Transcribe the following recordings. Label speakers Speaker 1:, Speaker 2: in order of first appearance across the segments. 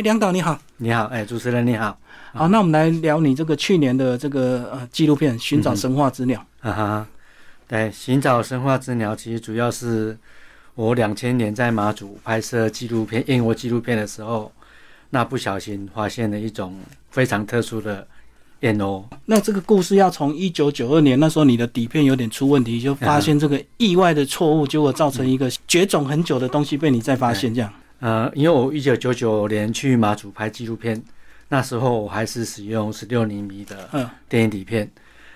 Speaker 1: 哎，梁导你好，
Speaker 2: 你好，哎，主持人你好，
Speaker 1: 好，那我们来聊你这个去年的这个呃纪录片《寻找神话之鸟》
Speaker 2: 啊哈，对，《寻找神话之鸟》其实主要是我两千年在马祖拍摄纪录片燕窝纪录片的时候，那不小心发现了一种非常特殊的燕窝。
Speaker 1: 那这个故事要从一九九二年那时候你的底片有点出问题，就发现这个意外的错误，结果造成一个绝种很久的东西被你再发现这样。
Speaker 2: 呃，因为我一九九九年去马祖拍纪录片，那时候我还是使用十六厘米的电影底片。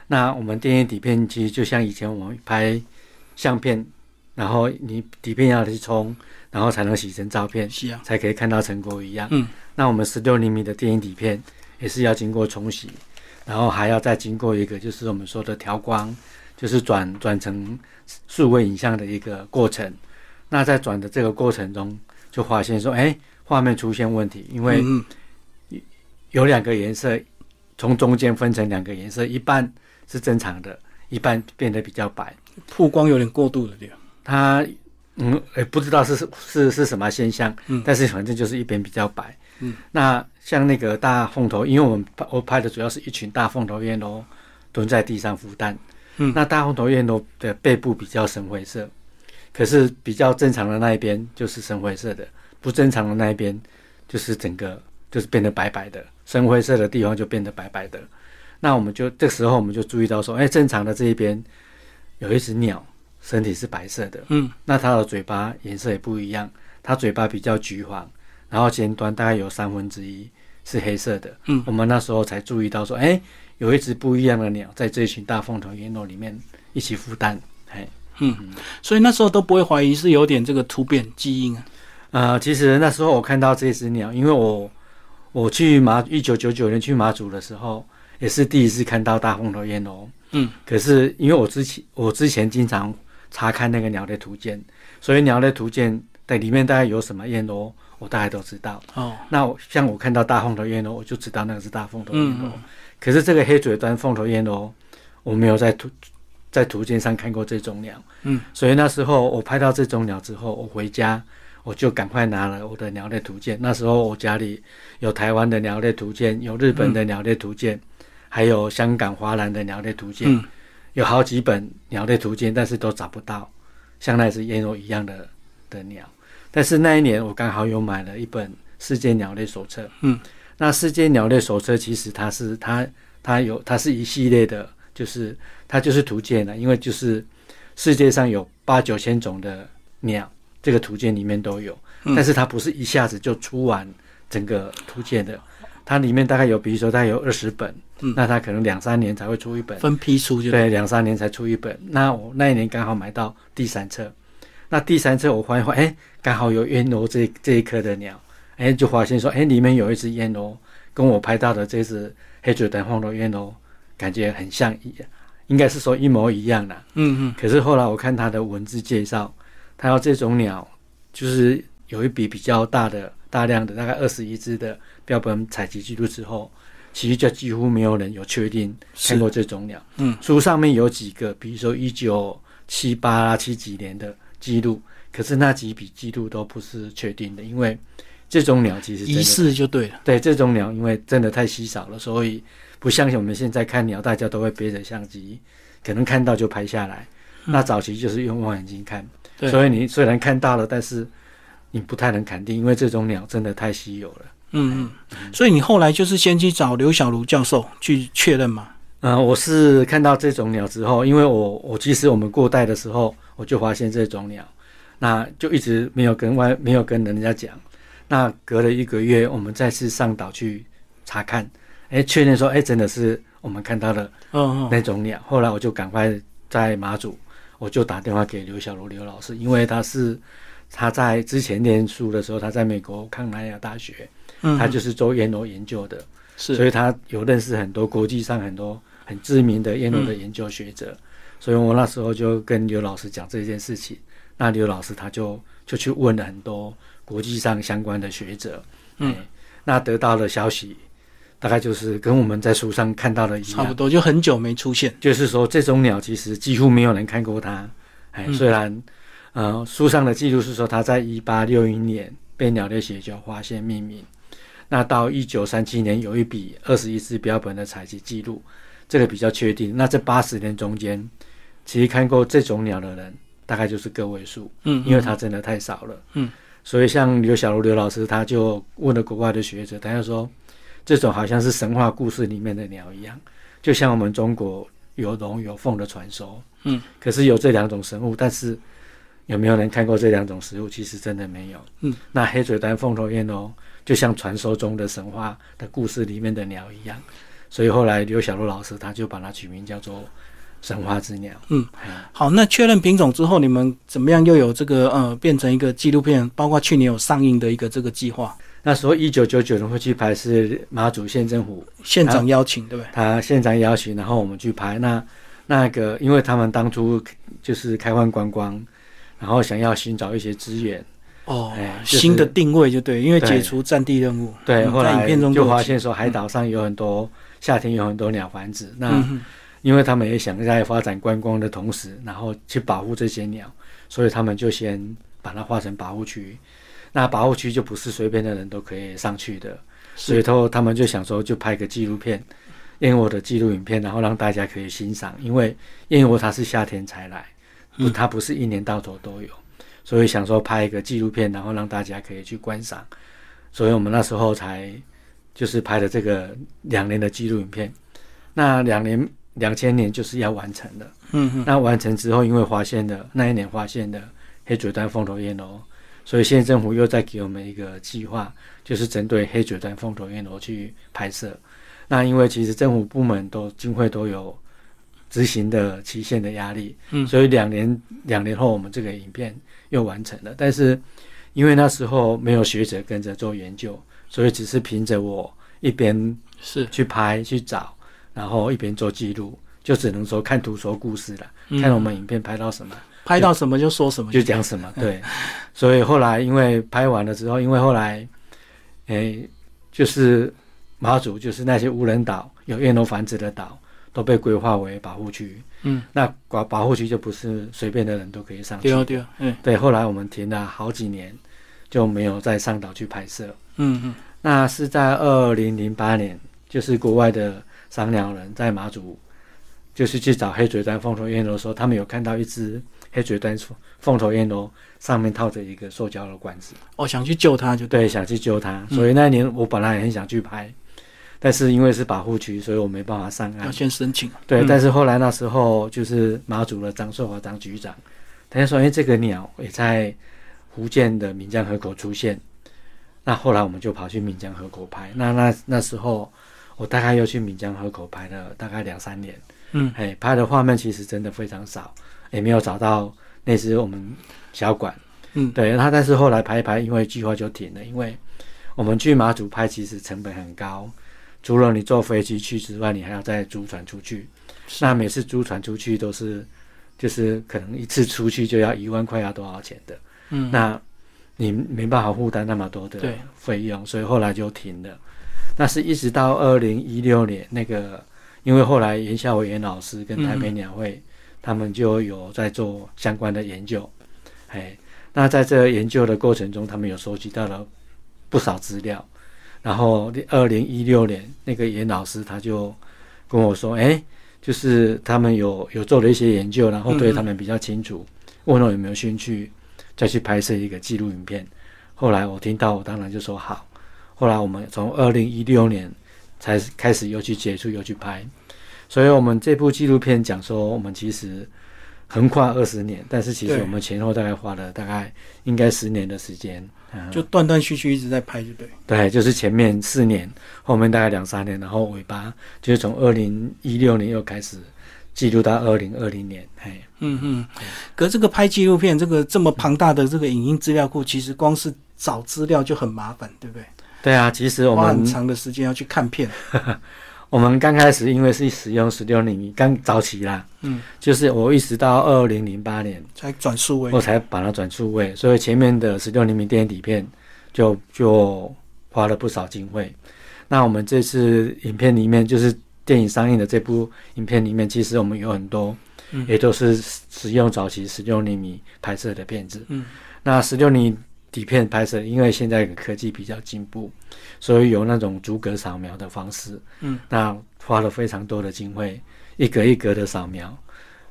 Speaker 2: 那我们电影底片其实就像以前我们拍相片，然后你底片要去冲，然后才能洗成照片，
Speaker 1: 是啊，
Speaker 2: 才可以看到成果一样。
Speaker 1: 嗯，
Speaker 2: 那我们十六厘米的电影底片也是要经过冲洗，然后还要再经过一个就是我们说的调光，就是转转成数位影像的一个过程。那在转的这个过程中，就发现说，哎，画面出现问题，因为有两个颜色从中间分成两个颜色，一半是正常的，一半变得比较白，
Speaker 1: 曝光有点过度了，对
Speaker 2: 它，嗯，也不知道是是是什么现象，嗯，但是反正就是一边比较白，
Speaker 1: 嗯，
Speaker 2: 那像那个大凤头，因为我们拍我拍的主要是一群大凤头燕鸥蹲在地上孵蛋，
Speaker 1: 嗯，
Speaker 2: 那大凤头燕鸥的背部比较深灰色。可是比较正常的那一边就是深灰色的，不正常的那一边就是整个就是变得白白的，深灰色的地方就变得白白的。那我们就这时候我们就注意到说，哎，正常的这一边有一只鸟，身体是白色的，
Speaker 1: 嗯，
Speaker 2: 那它的嘴巴颜色也不一样，它嘴巴比较橘黄，然后尖端大概有三分之一是黑色的，
Speaker 1: 嗯，
Speaker 2: 我们那时候才注意到说，哎，有一只不一样的鸟在这群大凤头燕鸥里面一起孵蛋，嘿。
Speaker 1: 嗯，所以那时候都不会怀疑是有点这个突变基因啊。
Speaker 2: 呃，其实那时候我看到这只鸟，因为我我去马一九九九年去马祖的时候，也是第一次看到大凤头燕鸥。
Speaker 1: 嗯，
Speaker 2: 可是因为我之前我之前经常查看那个鸟类图鉴，所以鸟类图鉴在里面大概有什么燕鸥，我大概都知道。
Speaker 1: 哦，
Speaker 2: 那像我看到大凤头燕鸥，我就知道那个是大凤头燕鸥。可是这个黑嘴端凤头燕鸥，我没有在图。在图鉴上看过这种鸟，
Speaker 1: 嗯，
Speaker 2: 所以那时候我拍到这种鸟之后，我回家我就赶快拿了我的鸟类图鉴。那时候我家里有台湾的鸟类图鉴，有日本的鸟类图鉴，还有香港华南的鸟类图鉴，有好几本鸟类图鉴，但是都找不到像那只燕鸥一样的的鸟。但是那一年我刚好有买了一本世界鸟类手册，
Speaker 1: 嗯，
Speaker 2: 那世界鸟类手册其实它是它它有它是一系列的。就是它就是图鉴了，因为就是世界上有八九千种的鸟，这个图鉴里面都有，但是它不是一下子就出完整个图鉴的，它里面大概有，比如说它有二十本，那它可能两三年才会出一本，
Speaker 1: 分批出就
Speaker 2: 对，两三年才出一本。那我那一年刚好买到第三册，那第三册我发现，哎，刚好有燕鸥这这一颗的鸟，哎，就发现说，哎，里面有一只燕鸥，跟我拍到的这只黑嘴短凤头燕鸥。感觉很像一，应该是说一模一样的。
Speaker 1: 嗯嗯。
Speaker 2: 可是后来我看他的文字介绍，他要这种鸟，就是有一笔比较大的、大量的，大概二十一只的标本采集记录之后，其实就几乎没有人有确定看过这种鸟。
Speaker 1: 嗯。
Speaker 2: 书上面有几个，比如说一九七八、七几年的记录，可是那几笔记录都不是确定的，因为这种鸟其实
Speaker 1: 疑似就对了。
Speaker 2: 对，这种鸟因为真的太稀少了，所以。不相信我们现在看鸟，大家都会背着相机，可能看到就拍下来。那早期就是用望远镜看，所以你虽然看到了，但是你不太能肯定，因为这种鸟真的太稀有了。
Speaker 1: 嗯嗯。所以你后来就是先去找刘小如教授去确认嘛？
Speaker 2: 嗯，我是看到这种鸟之后，因为我我其实我们过代的时候，我就发现这种鸟，那就一直没有跟外没有跟人家讲。那隔了一个月，我们再次上岛去查看。哎，确认说，哎，真的是我们看到的那种鸟。后来我就赶快在马祖，我就打电话给刘小罗刘老师，因为他是他在之前念书的时候，他在美国康奈尔大学，他就是做燕鸥研究的，
Speaker 1: 是，
Speaker 2: 所以他有认识很多国际上很多很知名的燕鸥的研究学者。所以我那时候就跟刘老师讲这件事情，那刘老师他就就去问了很多国际上相关的学者，
Speaker 1: 嗯，
Speaker 2: 那得到了消息。大概就是跟我们在书上看到的一样，
Speaker 1: 差不多，就很久没出现。
Speaker 2: 就是说，这种鸟其实几乎没有人看过它。哎，虽然，呃，书上的记录是说它在一八六一年被鸟类学家发现命名，那到一九三七年有一笔二十一只标本的采集记录，这个比较确定。那这八十年中间，其实看过这种鸟的人大概就是个位数，
Speaker 1: 嗯，
Speaker 2: 因为它真的太少了。
Speaker 1: 嗯，
Speaker 2: 所以像刘小如刘老师他就问了国外的学者，他就说这种好像是神话故事里面的鸟一样，就像我们中国有龙有凤的传说。
Speaker 1: 嗯，
Speaker 2: 可是有这两种生物，但是有没有人看过这两种食物？其实真的没有。
Speaker 1: 嗯，
Speaker 2: 那黑嘴丹凤头燕鸥就像传说中的神话的故事里面的鸟一样，所以后来刘小璐老师他就把它取名叫做神话之鸟。
Speaker 1: 嗯
Speaker 2: 哎，
Speaker 1: 好，那确认品种之后，你们怎么样又有这个呃变成一个纪录片？包括去年有上映的一个这个计划，
Speaker 2: 那时候一九九九年会去拍是马祖县政府
Speaker 1: 县长邀请，对不对？
Speaker 2: 他县长邀请，然后我们去拍。那那个，因为他们当初就是开放观光，然后想要寻找一些资源，
Speaker 1: 哦
Speaker 2: 哎，就是
Speaker 1: 新的定位就对，因为解除战地任务。
Speaker 2: 对，
Speaker 1: 嗯在影
Speaker 2: 后来
Speaker 1: 片中
Speaker 2: 就发现说海岛上有很多夏天有很多鸟繁殖。那
Speaker 1: 嗯
Speaker 2: 因为他们也想在发展观光的同时，然后去保护这些鸟，所以他们就先把它划成保护区。那保护区就不是随便的人都可以上去的，所以他他们就想说，就拍个纪录片，燕窝的纪录影片，然后让大家可以欣赏。因为燕窝它是夏天才来，它不是一年到头都有，所以想说拍一个纪录片，然后让大家可以去观赏。所以我们那时候才就是拍的这个两年的纪录影片。那两年两千年就是要完成的。
Speaker 1: 嗯哼，
Speaker 2: 那完成之后，因为发现的那一年发现的黑嘴端凤头燕鸥，所以县政府又在给我们一个计划，就是针对黑嘴端凤头燕鸥去拍摄。那因为其实政府部门都经费都有执行的期限的压力，
Speaker 1: 嗯
Speaker 2: 所以两年两年后我们这个影片又完成了。但是因为那时候没有学者跟着做研究，所以只是凭着我一边
Speaker 1: 是
Speaker 2: 去拍去找，然后一边做记录，就只能说看图说故事了，
Speaker 1: 嗯
Speaker 2: 看我们影片拍到什么
Speaker 1: 拍到什么就说什么，
Speaker 2: 就讲什么。对，所以后来因为拍完了之后，因为后来，诶，就是马祖就是那些无人岛有燕鸥繁殖的岛都被规划为保护区，
Speaker 1: 嗯，
Speaker 2: 那保保护区就不是随便的人都可以上去
Speaker 1: 对。哦对哦，嗯
Speaker 2: 对，后来我们停了好几年，就没有再上岛去拍摄。
Speaker 1: 嗯嗯
Speaker 2: 那是在二零零八年，就是国外的赏鸟人在马祖，就是去找黑嘴端凤头燕鸥的时候，他们有看到一只黑嘴端凤头燕鸥上面套着一个塑胶的管子，
Speaker 1: 哦想去救它就对，
Speaker 2: 对，想去救它。所以那一年我本来也很想去拍，但是因为是保护区，所以我没办法上岸要。
Speaker 1: 先申请，
Speaker 2: 对，
Speaker 1: 嗯
Speaker 2: 但是后来那时候就是马祖的张寿华张局长，他就说：“哎，这个鸟也在福建的闽江河口出现。”那后来我们就跑去闽江河口拍。那那那时候我大概又去闽江河口拍了大概两三年，
Speaker 1: 嗯
Speaker 2: 哎，拍的画面其实真的非常少，也没有找到那只我们小馆。
Speaker 1: 嗯
Speaker 2: 对，那但是后来拍一拍，因为计划就停了，因为我们去马祖拍其实成本很高，除了你坐飞机去之外，你还要再租船出去。那每次租船出去都是，就是可能一次出去就要一万块，要多少钱的？
Speaker 1: 嗯
Speaker 2: 那你没办法负担那么多的费用，所以后来就停了。那是一直到二零一六年，那个因为后来严孝伟严老师跟台北鸟会、他们就有在做相关的研究，哎，那在这研究的过程中，他们有收集到了不少资料。然后二零一六年，那个严老师他就跟我说，哎，就是他们有有做了一些研究，然后对他们比较清楚，问我有没有兴趣再去拍摄一个纪录影片。后来我听到，我当然就说好。后来我们从二零一六年才开始又去接触，又去拍。所以我们这部纪录片讲说，我们其实横跨二十年，但是其实我们前后大概花了大概应该十年的时间。嗯
Speaker 1: 就断断续续一直在拍就对，
Speaker 2: 对，就是前面四年，后面大概两三年，然后尾巴就是从二零一六年又开始记录到二零二零年。嘿，
Speaker 1: 嗯嗯，可这个拍纪录片这个这么庞大的这个影音资料库，其实光是找资料就很麻烦，对不对？
Speaker 2: 对啊，其实我
Speaker 1: 花很
Speaker 2: 们
Speaker 1: 长的时间要去看片，
Speaker 2: 我们刚开始因为是使用十六厘米，刚早期啦，
Speaker 1: 嗯，
Speaker 2: 就是我一直到二零零八年，
Speaker 1: 才转数位
Speaker 2: 我。才把它转数位，所以前面的十六厘米电影底片就就花了不少经费。那我们这次影片里面，就是电影上映的这部影片里面，其实我们有很多，
Speaker 1: 嗯
Speaker 2: 也都是使用早期十六厘米拍摄的片子。
Speaker 1: 嗯，
Speaker 2: 那十六厘底片拍摄，因为现在科技比较进步，所以有那种逐格扫描的方式。
Speaker 1: 嗯，
Speaker 2: 那花了非常多的经费，一格一格的扫描，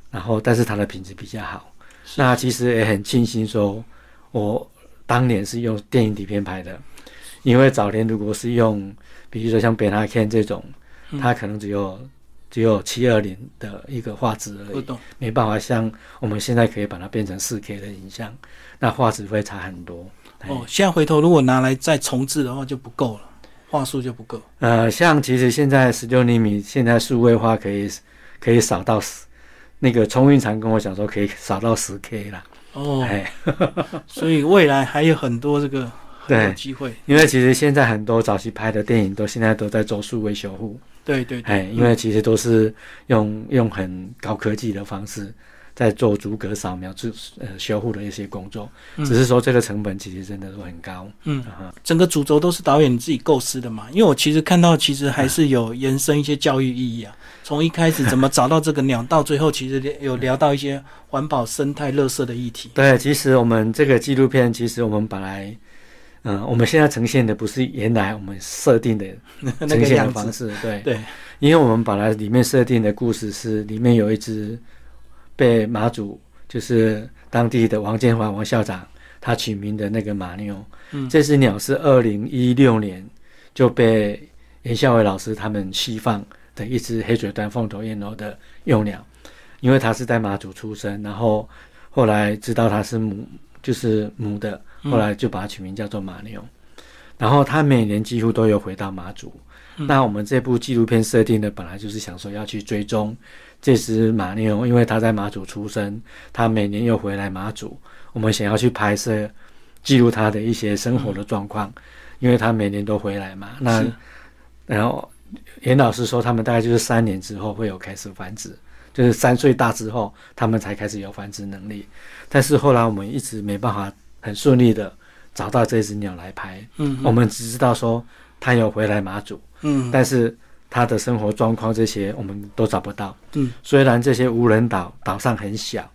Speaker 2: 然后但是它的品质比较好。那其实也很庆幸说，我当年是用电影底片拍的，因为早年如果是用，比如说像 Betacam 这种，它可能只有只有七二零的一个画质而已，
Speaker 1: 不懂。
Speaker 2: 没办法像我们现在可以把它变成四 K 的影像，那画质会差很多。
Speaker 1: 哦，现在回头如果拿来再重置的话就不够了，画素就不够。
Speaker 2: 呃，像其实现在十六厘米现在数位化可以可以扫到十，那个冲运常跟我讲说可以扫到十 K 啦。
Speaker 1: 哦，
Speaker 2: 哎，
Speaker 1: 所以未来还有很多这个很有
Speaker 2: 对
Speaker 1: 机会。
Speaker 2: 因为其实现在很多早期拍的电影都现在都在做数位修复，
Speaker 1: 对对对，
Speaker 2: 哎，因为其实都是用用很高科技的方式在做逐格扫描、自呃修复的一些工作，
Speaker 1: 嗯
Speaker 2: 只是说这个成本其实真的都很高。
Speaker 1: 嗯
Speaker 2: 啊，
Speaker 1: 整个主轴都是导演你自己构思的嘛？因为我其实看到，其实还是有延伸一些教育意义啊。从一开始怎么找到这个鸟，到最后其实有聊到一些环保、生态、垃圾的议题。
Speaker 2: 对，其实我们这个纪录片，其实我们本来，嗯、我们现在呈现的不是原来我们设定的
Speaker 1: 那
Speaker 2: 呈现的方式，对，
Speaker 1: 对，
Speaker 2: 因为我们本来里面设定的故事是里面有一只被马祖就是当地的王建华王校长他取名的那个马妞，
Speaker 1: 嗯。
Speaker 2: 这只鸟是二零一六年就被严孝伟老师他们西放的一只黑嘴端凤头燕鸥的幼鸟，因为它是在马祖出生，然后后来知道它是母，就是母的，
Speaker 1: 嗯
Speaker 2: 后来就把它取名叫做马牛。然后他每年几乎都有回到马祖。
Speaker 1: 嗯
Speaker 2: 那我们这部纪录片设定的本来就是想说要去追踪这只马牛，因为它在马祖出生，它每年又回来马祖，我们想要去拍摄记录它的一些生活的状况，因为它每年都回来嘛。那然后严老师说，他们大概就是三年之后会有开始繁殖，就是三岁大之后，他们才开始有繁殖能力。但是后来我们一直没办法很顺利的找到这只鸟来拍，
Speaker 1: 嗯
Speaker 2: 我们只知道说它有回来马祖，
Speaker 1: 嗯
Speaker 2: 但是它的生活状况这些我们都找不到。
Speaker 1: 嗯，
Speaker 2: 虽然这些无人岛岛上很小，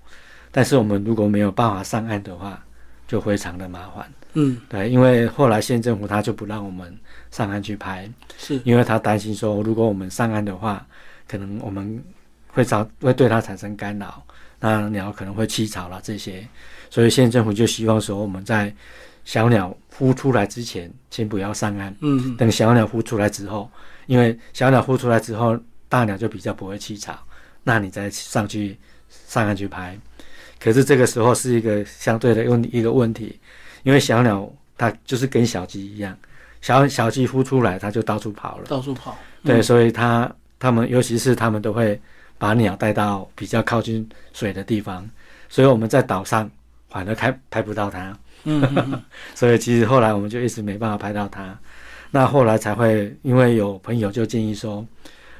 Speaker 2: 但是我们如果没有办法上岸的话，就非常的麻烦。
Speaker 1: 嗯
Speaker 2: 对，因为后来县政府他就不让我们上岸去拍，
Speaker 1: 是
Speaker 2: 因为他担心说，如果我们上岸的话，可能我们会造会对它产生干扰，那鸟可能会栖巢了这些，所以县政府就希望说，我们在小鸟孵出来之前，先不要上岸，
Speaker 1: 嗯
Speaker 2: 等小鸟孵出来之后，因为小鸟孵出来之后，大鸟就比较不会栖巢，那你再上去上岸去拍。可是这个时候是一个相对的问一个问题，因为小鸟它就是跟小鸡一样，小小鸡孵出来它就到处跑了，
Speaker 1: 到处跑。
Speaker 2: 对，
Speaker 1: 嗯
Speaker 2: 所以它它们尤其是它们都会把鸟带到比较靠近水的地方，所以我们在岛上反而拍拍不到它。
Speaker 1: 嗯嗯嗯
Speaker 2: 所以其实后来我们就一直没办法拍到它。那后来才会，因为有朋友就建议说，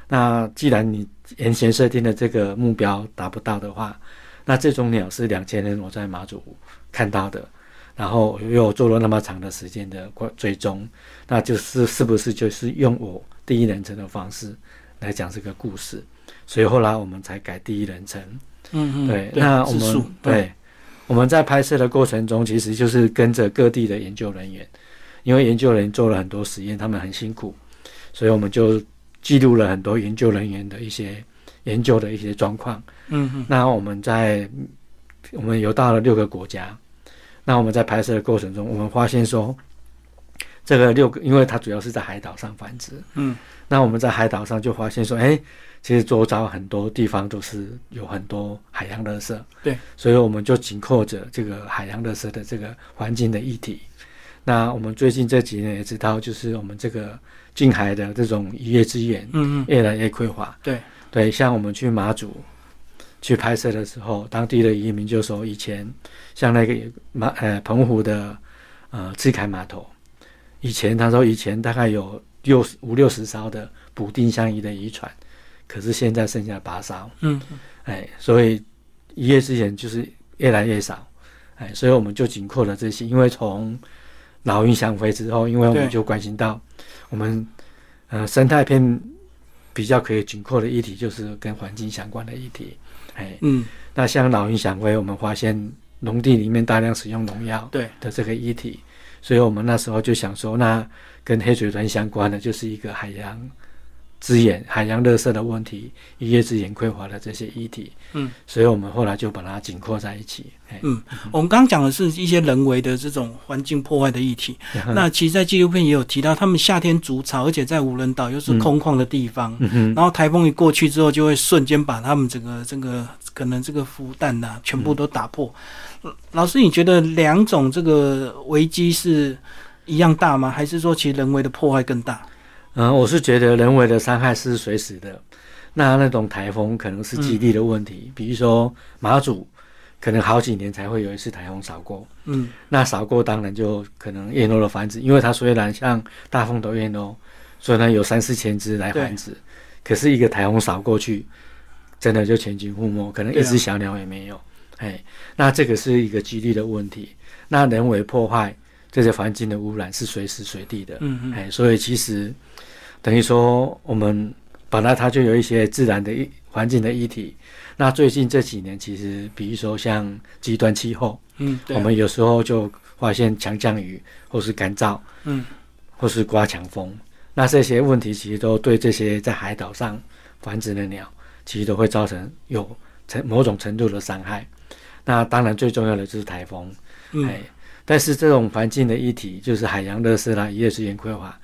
Speaker 2: 那既然你原先设定的这个目标达不到的话，那这种鸟是两千年我在马祖看到的，然后又做了那么长的时间的关追踪，那就是是不是就是用我第一人称的方式来讲这个故事？所以后来我们才改第一人称。
Speaker 1: 嗯嗯，
Speaker 2: 对，那我们对我们在拍摄的过程中，其实就是跟着各地的研究人员，因为研究人员做了很多实验，他们很辛苦，所以我们就记录了很多研究人员的一些研究的一些状况。
Speaker 1: 嗯嗯
Speaker 2: 那我们在我们游到了六个国家，那我们在拍摄的过程中，我们发现说，这个六个，因为它主要是在海岛上繁殖，
Speaker 1: 嗯
Speaker 2: 那我们在海岛上就发现说，哎，其实周遭很多地方都是有很多海洋垃圾，
Speaker 1: 对，
Speaker 2: 所以我们就紧扣着这个海洋垃圾的这个环境的议题。那我们最近这几年也知道，就是我们这个近海的这种渔业资源
Speaker 1: 嗯嗯，
Speaker 2: 越来越匮乏。
Speaker 1: 对
Speaker 2: 对，像我们去马祖去拍摄的时候，当地的渔民就说，以前像那个马呃澎湖的呃赤坎码头，以前他说以前大概有六十五六十艘的捕丁香鱼的渔船，可是现在剩下八艘，
Speaker 1: 嗯。
Speaker 2: 哎，所以一夜之间就是越来越少，哎，所以我们就紧扣了这些，因为从老鹰想飞之后，因为我们就关心到我们呃生态片比较可以紧扣的议题，就是跟环境相关的议题，哎，
Speaker 1: 嗯。
Speaker 2: 那像老鹰想飞，我们发现农地里面大量使用农药
Speaker 1: 对。
Speaker 2: 的这个议题，所以我们那时候就想说，那跟黑水豚相关的就是一个海洋资源、海洋垃圾的问题、渔业资源匮乏的这些议题。
Speaker 1: 嗯，
Speaker 2: 所以我们后来就把它紧扣在一起。
Speaker 1: 嗯，我们刚刚讲的是一些人为的这种环境破坏的议题。那其实，在纪录片也有提到，他们夏天筑巢，而且在无人岛又是空旷的地方，
Speaker 2: 嗯哼，
Speaker 1: 然后台风一过去之后，就会瞬间把他们整个这个可能这个孵蛋呐、全部都打破。呃老师，你觉得两种这个危机是一样大吗？还是说其实人为的破坏更大？
Speaker 2: 嗯，我是觉得人为的伤害是随时的，那那种台风可能是基地的问题，比如说马祖，可能好几年才会有一次台风扫过，
Speaker 1: 嗯
Speaker 2: 那扫过当然就可能燕鸥的繁殖，因为它虽然像大风头燕鸥，虽然有三四千只来繁殖，可是一个台风扫过去，真的就全军覆没，可能一只小鸟也没有。哎，那这个是一个基地的问题。那人为破坏这些环境的污染是随时随地的。
Speaker 1: 嗯嗯
Speaker 2: 哎，所以其实等于说我们本来它就有一些自然的一环境的议题。那最近这几年，其实比如说像极端气候，
Speaker 1: 嗯，啊
Speaker 2: 我们有时候就发现强降雨，或是干燥，
Speaker 1: 嗯
Speaker 2: 或是刮强风，那这些问题其实都对这些在海岛上繁殖的鸟，其实都会造成有程某种程度的伤害。那当然最重要的就是台风，
Speaker 1: 嗯
Speaker 2: 哎，但是这种环境的议题，就是海洋垃圾啦、渔业资源匮乏，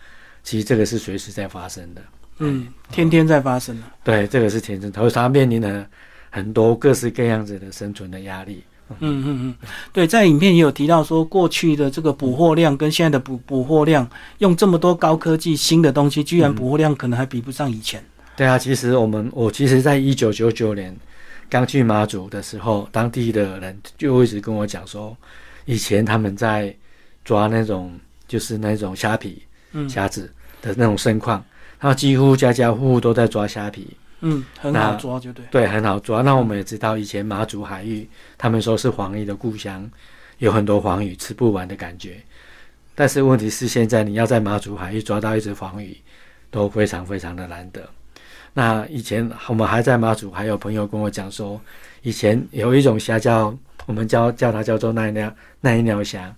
Speaker 2: 其实这个是随时在发生的。
Speaker 1: 嗯，天天在发生啊。
Speaker 2: 对，这个是天生，它它面临了很多各式各样子的生存的压力。
Speaker 1: 嗯嗯嗯，对，在影片也有提到说，过去的这个捕获量跟现在的捕捕获量，用这么多高科技新的东西，居然捕获量可能还比不上以前。
Speaker 2: 对啊，其实我们我其实在一九九九年刚去马祖的时候，当地的人就一直跟我讲说，以前他们在抓那种就是那种虾皮、
Speaker 1: 嗯
Speaker 2: 虾子的那种盛况，然后几乎家家户户都在抓虾皮，
Speaker 1: 嗯，很好抓，就对。
Speaker 2: 对，很好抓。那我们也知道，以前马祖海域，他们说是黄鱼的故乡，有很多黄鱼吃不完的感觉。但是问题是，现在你要在马祖海域抓到一只黄鱼，都非常非常的难得。那以前我们还在马祖，还有朋友跟我讲说，以前有一种虾叫我们叫叫它叫做奈鸟奈鸟虾。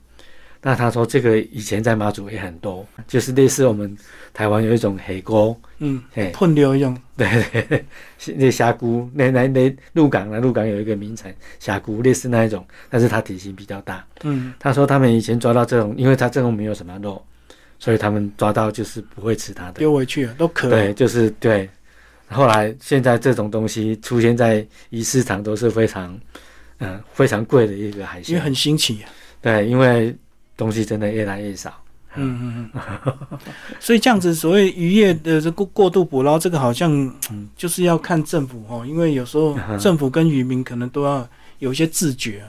Speaker 2: 那他说这个以前在马祖也很多，就是类似我们台湾有一种黑锅，
Speaker 1: 嗯，
Speaker 2: 嘿，
Speaker 1: 喷流用。
Speaker 2: 对对对，是 那虾菇，那那那鹿港呢？鹿港有一个名称虾菇，类似那一种，但是它体型比较大。
Speaker 1: 嗯
Speaker 2: 他说他们以前抓到这种，因为它这种没有什么肉，所以他们抓到就是不会吃它的。
Speaker 1: 丢回去了，都可。
Speaker 2: 对，就是对。后来现在这种东西出现在鱼市场都是非常，嗯、非常贵的一个海鲜。
Speaker 1: 因为很新奇、啊。
Speaker 2: 对，因为东西真的越来越少。
Speaker 1: 嗯嗯嗯。所以这样子，所谓渔业的这过过度捕捞，这个好像
Speaker 2: 嗯
Speaker 1: 就是要看政府哦，因为有时候 政府跟渔民可能都要有一些自觉。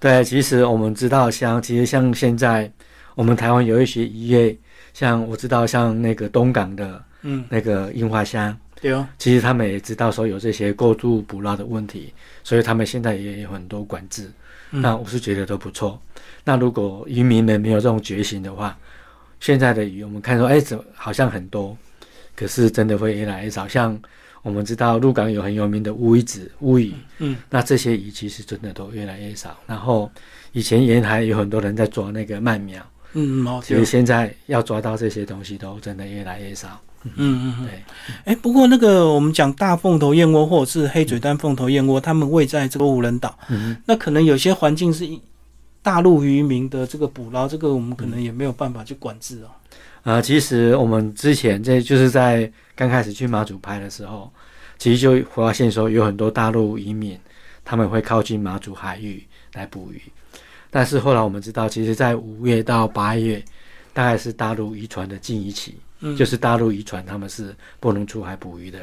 Speaker 2: 对，其实我们知道像，其实像现在我们台湾有一些渔业，像我知道像那个东港的
Speaker 1: 嗯，
Speaker 2: 那个樱花虾，
Speaker 1: 对哦。
Speaker 2: 其实他们也知道说有这些过度捕捞的问题，所以他们现在也有很多管制。
Speaker 1: 嗯
Speaker 2: 那我是觉得都不错。那如果渔民们没有这种觉醒的话，现在的鱼我们看说，哎，怎么好像很多，可是真的会越来越少。像我们知道鹿港有很有名的乌鱼子、乌鱼，
Speaker 1: 嗯
Speaker 2: 那这些鱼其实真的都越来越少。然后以前沿海有很多人在抓那个鳗苗，
Speaker 1: 嗯
Speaker 2: 其实现在要抓到这些东西都真的越来越少。
Speaker 1: 嗯嗯嗯。
Speaker 2: 对，
Speaker 1: 哎，不过那个我们讲大凤头燕窝或者是黑嘴丹凤头燕窝，它们位在这个无人岛，
Speaker 2: 嗯，
Speaker 1: 那可能有些环境是大陆渔民的这个捕捞，这个我们可能也没有办法去管制哦。
Speaker 2: 呃，其实我们之前这就是在刚开始去马祖拍的时候，其实就发现说有很多大陆移民他们会靠近马祖海域来捕鱼，但是后来我们知道，其实在五月到八月，大概是大陆渔船的禁渔期，
Speaker 1: 嗯，
Speaker 2: 就是大陆渔船他们是不能出海捕鱼的，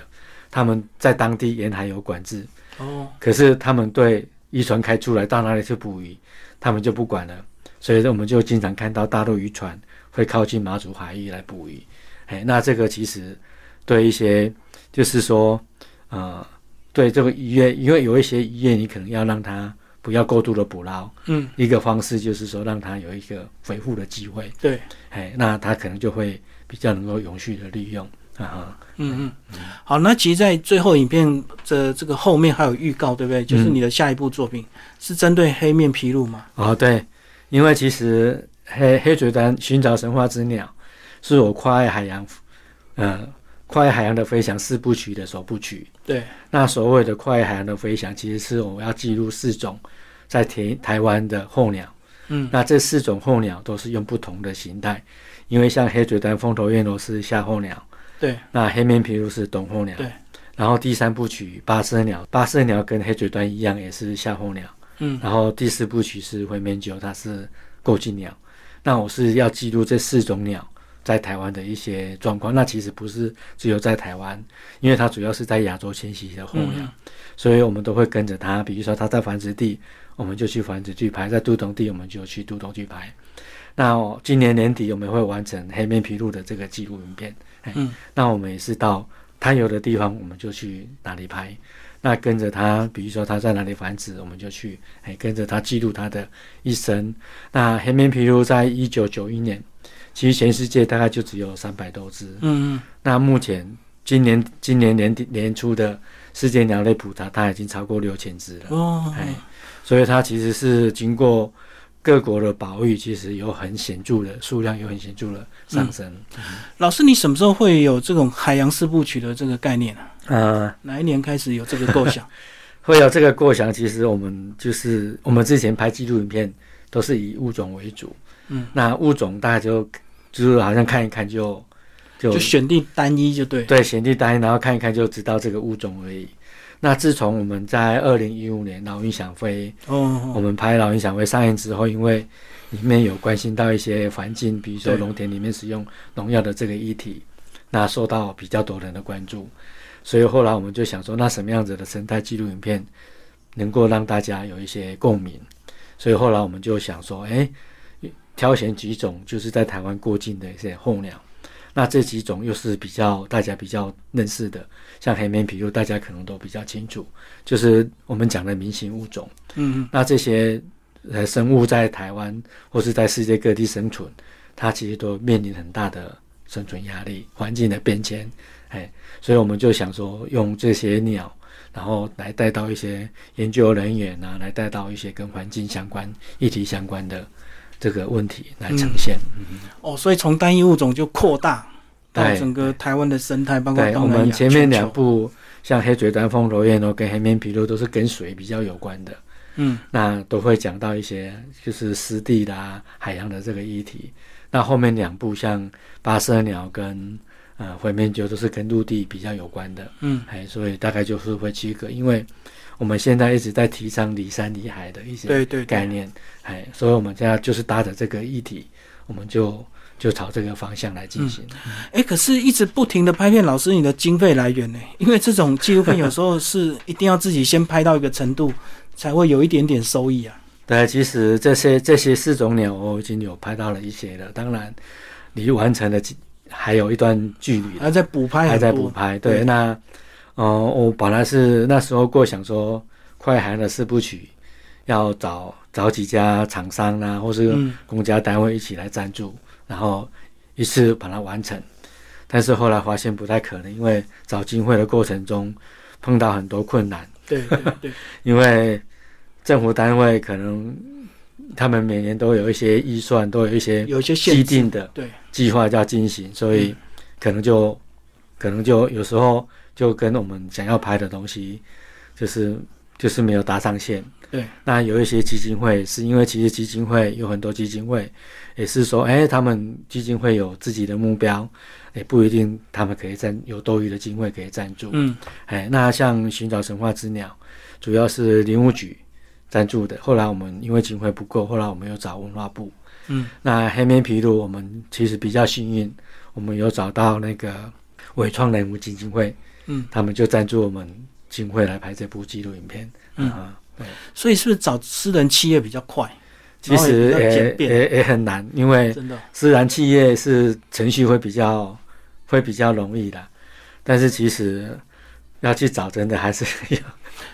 Speaker 2: 他们在当地沿海有管制，
Speaker 1: 哦，
Speaker 2: 可是他们对渔船开出来到哪里去捕鱼，他们就不管了，所以我们就经常看到大陆渔船会靠近马祖海域来捕鱼。哎，那这个其实对一些就是说，呃，对这个渔业，因为有一些渔业你可能要让它不要过度的捕捞，
Speaker 1: 嗯，
Speaker 2: 一个方式就是说让它有一个回复的机会。
Speaker 1: 对，
Speaker 2: 哎，那它可能就会比较能够永续的利用。啊，
Speaker 1: 嗯嗯，好，那其实，在最后影片的这个后面还有预告，对不对？就是你的下一部作品是针对黑面琵鹭吗？
Speaker 2: 哦，对，因为其实黑黑嘴丹寻找神话之鸟是我跨越海洋，呃，跨越海洋的飞翔四部曲的首部曲。
Speaker 1: 对，
Speaker 2: 那所谓的跨越海洋的飞翔，其实是我要记录四种在台台湾的候鸟。
Speaker 1: 嗯，
Speaker 2: 那这四种候鸟都是用不同的形态，因为像黑嘴端凤头燕螺是夏候鸟，
Speaker 1: 对，
Speaker 2: 那黑面琵鹭是冬候鸟，
Speaker 1: 对。
Speaker 2: 然后第三部曲八色鸟，八色鸟跟黑嘴端一样，也是夏候鸟。
Speaker 1: 嗯，
Speaker 2: 然后第四部曲是灰面鸠，它是过境鸟。那我是要记录这四种鸟在台湾的一些状况。那其实不是只有在台湾，因为它主要是在亚洲迁徙的候鸟，所以我们都会跟着它。比如说它在繁殖地。我们就去繁殖去拍，在杜洞地我们就去杜洞去拍。那今年年底我们会完成黑面琵鹭的这个记录影片。
Speaker 1: 嗯，
Speaker 2: 那我们也是到它有的地方，我们就去哪里拍。那跟着它，比如说它在哪里繁殖，我们就去，哎，跟着它记录它的一生。那黑面琵鹭在一九九一年，其实全世界大概就只有三百多只。
Speaker 1: 嗯嗯。
Speaker 2: 那目前今年今年年底年初的世界鸟类普查，它已经超过六千只了。
Speaker 1: 哦，
Speaker 2: 哎。所以它其实是经过各国的保育，其实有很显著的数量，有很显著的上升。
Speaker 1: 老师，你什么时候会有这种海洋四部曲的这个概念啊？
Speaker 2: 呃，
Speaker 1: 哪一年开始有这个构想？
Speaker 2: 会有这个构想，其实我们就是我们之前拍纪录影片都是以物种为主。
Speaker 1: 嗯，
Speaker 2: 那物种大家就就是好像看一看就
Speaker 1: 就选定单一就对。
Speaker 2: 对，选定单一，然后看一看就知道这个物种而已。那自从我们在二零一五年《老鹰想飞》，
Speaker 1: 哦，
Speaker 2: 我们拍《老鹰想飞》上映之后，因为里面有关心到一些环境，比如说农田里面使用农药的这个议题，那受到比较多人的关注，所以后来我们就想说，那什么样子的生态记录影片能够让大家有一些共鸣？所以后来我们就想说，哎，挑选几种就是在台湾过境的一些候鸟。那这几种又是比较大家比较认识的，像黑面琵鹭，大家可能都比较清楚，就是我们讲的明星物种。
Speaker 1: 嗯，
Speaker 2: 那这些呃生物在台湾或是在世界各地生存，它其实都面临很大的生存压力、环境的变迁。哎，所以我们就想说，用这些鸟，然后来带到一些研究人员啊，来带到一些跟环境相关议题相关的。这个问题来呈现，
Speaker 1: 哦，所以从单一物种就扩大到整个台湾的生态，包括
Speaker 2: 我们前面两部像黑嘴端凤头燕哦，跟黑面琵鹭都是跟水比较有关的，
Speaker 1: 嗯，
Speaker 2: 那都会讲到一些就是湿地啦、海洋的这个议题。那后面两部像八色鸟跟呃灰面鸠都是跟陆地比较有关的，
Speaker 1: 嗯，
Speaker 2: 哎，所以大概就是会区隔，因为。我们现在一直在提倡离山离海的一些概念，哎，所以我们现在就是搭着这个议题，我们就就朝这个方向来进行。
Speaker 1: 哎，可是一直不停的拍片，老师你的经费来源呢？因为这种纪录片有时候是一定要自己先拍到一个程度，才会有一点点收益啊。
Speaker 2: 对，其实这些这些四种鸟我已经有拍到了一些了，当然离完成的还有一段距离，
Speaker 1: 还在补拍，
Speaker 2: 还在补拍。对，那。哦，我本来是那时候过想说，快韩的四部曲，要找找几家厂商啊，或是公家单位一起来赞助，然后一次把它完成。但是后来发现不太可能，因为找经费的过程中碰到很多困难。
Speaker 1: 对对对，
Speaker 2: 因为政府单位可能他们每年都有一些预算，都有一些
Speaker 1: 有一些
Speaker 2: 既定的
Speaker 1: 对
Speaker 2: 计划要进行，所以可能就可能就有时候。就跟我们想要拍的东西，就是就是没有搭上线。
Speaker 1: 对，
Speaker 2: 那有一些基金会是因为其实基金会有很多基金会，也是说，哎，他们基金会有自己的目标，也不一定他们可以赞有多余的经费可以赞助。
Speaker 1: 嗯，
Speaker 2: 哎，那像寻找神话之鸟，主要是林务局赞助的。后来我们因为经费不够，后来我们又找文化部。
Speaker 1: 嗯，
Speaker 2: 那黑面琵鹭我们其实比较幸运，我们有找到那个伟创人物基金会。
Speaker 1: 嗯，
Speaker 2: 他们就赞助我们经费来拍这部纪录影片。
Speaker 1: 嗯，对，所以是不是找私人企业比较快？
Speaker 2: 其实也也也很难，因为私人企业是程序会比较会比较容易的，但是其实要去找，真的还是 有。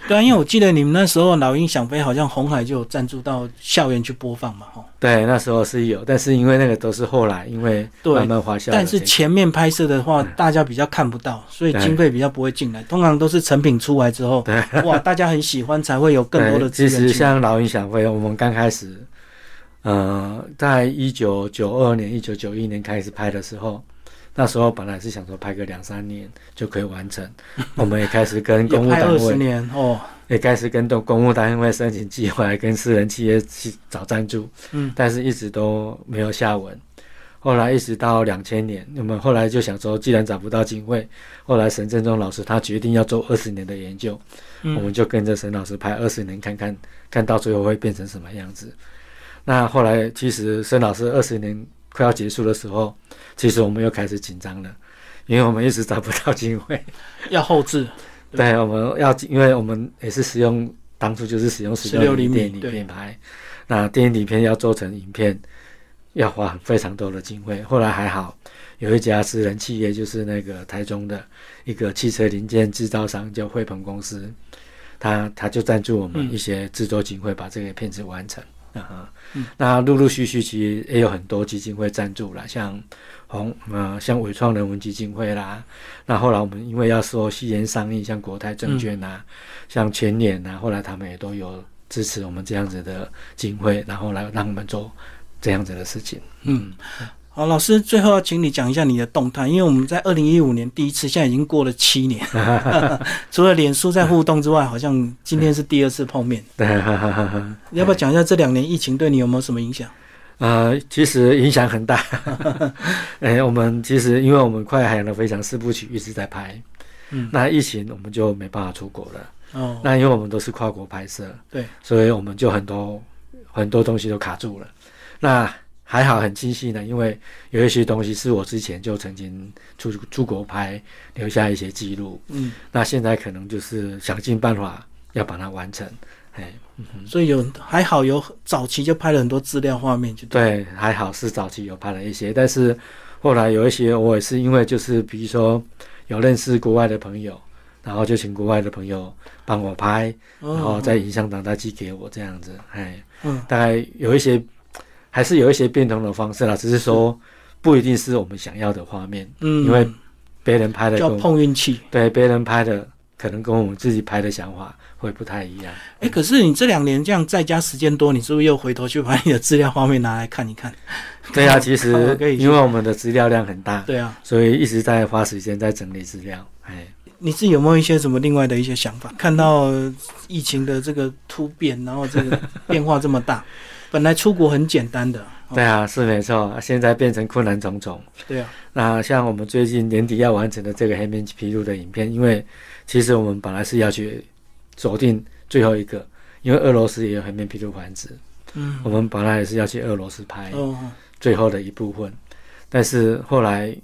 Speaker 1: 对啊，因为我记得你们那时候老鹰想飞，好像红海就有赞助到校园去播放嘛，哈。
Speaker 2: 对，那时候是有，但是因为那个都是后来因为
Speaker 1: 对
Speaker 2: 慢慢花销
Speaker 1: 但是，前面拍摄的话，大家比较看不到，所以
Speaker 2: 对
Speaker 1: 经费比较不会进来。通常都是成品出来之后，
Speaker 2: 对
Speaker 1: 哇，大家很喜欢，才会有更多的
Speaker 2: 其实。像老鹰想飞，我们刚开始，呃，在一九九二年、一九九一年开始拍的时候，那时候本来是想说拍个两三年就可以完成，我们也开始跟公务单位，
Speaker 1: 年哦，
Speaker 2: 也开始跟公公务单位申请计划，跟私人企业去找赞助，
Speaker 1: 嗯，
Speaker 2: 但是一直都没有下文。后来一直到两千年，我们后来就想说，既然找不到经费，后来沈振中老师他决定要做二十年的研究，
Speaker 1: 嗯
Speaker 2: 我们就跟着沈老师拍二十年，看看看到最后会变成什么样子。那后来其实沈老师二十年快要结束的时候，其实我们又开始紧张了，因为我们一直找不到经费。
Speaker 1: 要后置，
Speaker 2: 对，我们要，因为我们也是使用当初就是使用十六
Speaker 1: 厘米
Speaker 2: 厘米电影影片拍，那电影底片要做成影片，要花非常多的经费。后来还好，有一家私人企业，就是那个台中的一个汽车零件制造商叫惠鹏公司，他他就赞助我们
Speaker 1: 嗯
Speaker 2: 一些制作经费，把这个片子完成。啊哈
Speaker 1: 嗯，
Speaker 2: 那陆陆续续其实也有很多基金会赞助啦，像红呃像伟创人文基金会啦，那后来我们因为要说西研商议，像国泰证券啊，像前年啊，后来他们也都有支持我们这样子的经费，然后来让我们做这样子的事情。
Speaker 1: 嗯。好，老师，最后要请你讲一下你的动态，因为我们在二零一五年第一次，现在已经过了七年，除了脸书在互动之外，好像今天是第二次碰面。
Speaker 2: 对，哈哈哈哈
Speaker 1: 你要不要讲一下这两年疫情对你有没有什么影响？
Speaker 2: 呃，其实影响很大。哎，我们其实因为我们快海洋的非常四部曲一直在拍，
Speaker 1: 嗯，
Speaker 2: 那疫情我们就没办法出国了。
Speaker 1: 哦，
Speaker 2: 那因为我们都是跨国拍摄，
Speaker 1: 对，
Speaker 2: 所以我们就很多很多东西都卡住了。那还好很清晰呢，因为有一些东西是我之前就曾经出出国拍，留下一些记录。
Speaker 1: 嗯，
Speaker 2: 那现在可能就是想尽办法要把它完成。哎，
Speaker 1: 所以有还好有早期就拍了很多资料画面，就对。
Speaker 2: 对，还好是早期有拍了一些，但是后来有一些我也是因为就是比如说有认识国外的朋友，然后就请国外的朋友帮我拍，然后
Speaker 1: 哦，
Speaker 2: 再影像档再寄给我这样子，哎，
Speaker 1: 嗯
Speaker 2: 大概有一些还是有一些变通的方式啦，只是说不一定是我们想要的画面，
Speaker 1: 嗯，
Speaker 2: 因为别人拍的
Speaker 1: 叫碰运气。
Speaker 2: 对别人拍的可能跟我们自己拍的想法会不太一样。
Speaker 1: 哎，可是你这两年这样在家时间多，你是不是又回头去把你的资料画面拿来看一看？
Speaker 2: 对啊，其实因为我们的资料量很大，
Speaker 1: 对啊，
Speaker 2: 所以一直在花时间在整理资料，哎。
Speaker 1: 你自己有没有一些什么另外的一些想法？看到疫情的这个突变，然后这个变化这么大，本来出国很简单的，哦。
Speaker 2: 对啊，是没错，现在变成困难重重。
Speaker 1: 对啊，
Speaker 2: 那像我们最近年底要完成的这个黑面披露的影片，因为其实我们本来是要去锁定最后一个，因为俄罗斯也有黑面披露环子，
Speaker 1: 嗯，
Speaker 2: 我们本来也是要去俄罗斯拍
Speaker 1: 哦，
Speaker 2: 最后的一部分，但是后来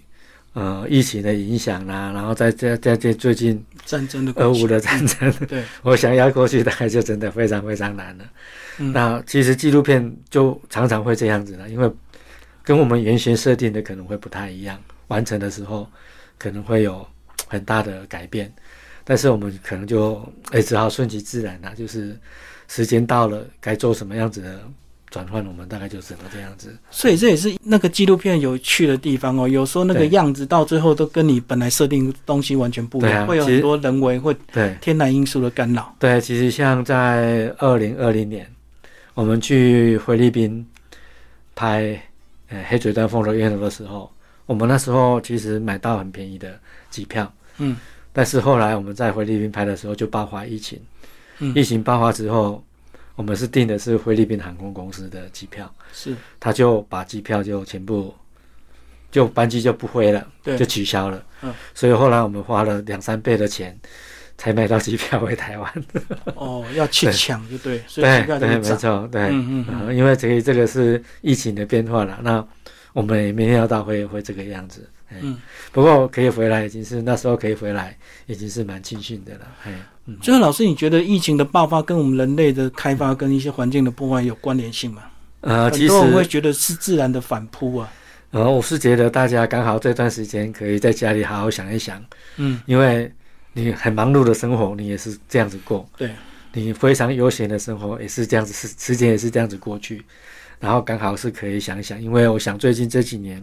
Speaker 2: 呃疫情的影响啦、然后再再再再最近
Speaker 1: 战争的
Speaker 2: 俄乌的战争，
Speaker 1: 对，
Speaker 2: 我想要过去大概就真的非常非常难了。
Speaker 1: 嗯。
Speaker 2: 那其实纪录片就常常会这样子的，因为跟我们原先设定的可能会不太一样，完成的时候可能会有很大的改变，但是我们可能就哎只好顺其自然啦、就是时间到了该做什么样子的转换，我们大概就只能这样子。
Speaker 1: 所以这也是那个纪录片有趣的地方哦。有时候那个样子到最后都跟你本来设定东西完全不一样，
Speaker 2: 啊
Speaker 1: 会有很多人为或
Speaker 2: 对
Speaker 1: 天然因素的干扰。
Speaker 2: 对，其实像在二零二零年，我们去菲律宾拍呃黑嘴端风流烟楼的时候，我们那时候其实买到很便宜的机票，
Speaker 1: 嗯，
Speaker 2: 但是后来我们在菲律宾拍的时候就爆发疫情，
Speaker 1: 嗯
Speaker 2: 疫情爆发之后，我们是订的是菲律宾航空公司的机票，
Speaker 1: 是
Speaker 2: 他就把机票就全部就班机就不飞了，
Speaker 1: 对
Speaker 2: 就取消了，
Speaker 1: 嗯，
Speaker 2: 所以后来我们花了两三倍的钱才买到机票回台湾。
Speaker 1: 哦，要去
Speaker 2: 对
Speaker 1: 抢就对，所以
Speaker 2: 对
Speaker 1: 机票
Speaker 2: 对，没错，对，
Speaker 1: 嗯嗯
Speaker 2: 因为这个这个是疫情的变化了，那我们也没料到会会这个样子，哎
Speaker 1: 嗯，
Speaker 2: 不过可以回来已经是那时候可以回来，已经是蛮庆幸的了，哎，嗯，
Speaker 1: 最后，老师，你觉得疫情的爆发跟我们人类的开发跟一些环境的破坏有关联性吗？
Speaker 2: 呃，其
Speaker 1: 很多人会觉得是自然的反扑啊。
Speaker 2: 呃，我是觉得大家刚好这段时间可以在家里好好想一想，
Speaker 1: 嗯，
Speaker 2: 因为你很忙碌的生活，你也是这样子过。
Speaker 1: 对，
Speaker 2: 你非常悠闲的生活也是这样子，时时间也是这样子过去。然后刚好是可以想一想，因为我想最近这几年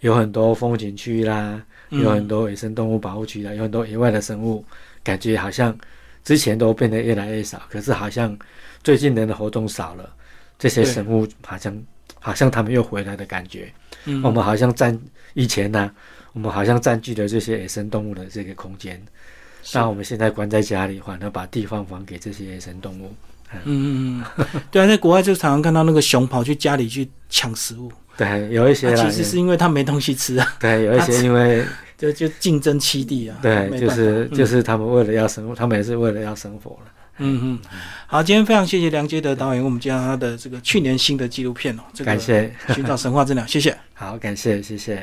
Speaker 2: 有很多风景区啦，有很多野生动物保护区啦，有很多野外的生物，感觉好像之前都变得越来越少，可是好像最近人的活动少了，这些生物好像好像他们又回来的感觉。
Speaker 1: 嗯，
Speaker 2: 我们好像占以前呢、我们好像占据了这些野生动物的这个空间，那我们现在关在家里，反而把地方还给这些野生动物。
Speaker 1: 嗯。嗯嗯，对啊，在国外就常常看到那个熊跑去家里去抢食物，
Speaker 2: 对，有一些
Speaker 1: 其实是因为它没东西吃啊，
Speaker 2: 对，有一些因为
Speaker 1: 就就竞争七地啊，
Speaker 2: 对，就是就是他们为了要生活，他们也是为了要生活了。
Speaker 1: 嗯嗯，好，今天非常谢谢梁杰德导演，为我们介绍他的这个去年新的纪录片哦，这个
Speaker 2: 感谢，
Speaker 1: 寻找神话之鸟，谢谢。
Speaker 2: 好，感谢，谢谢。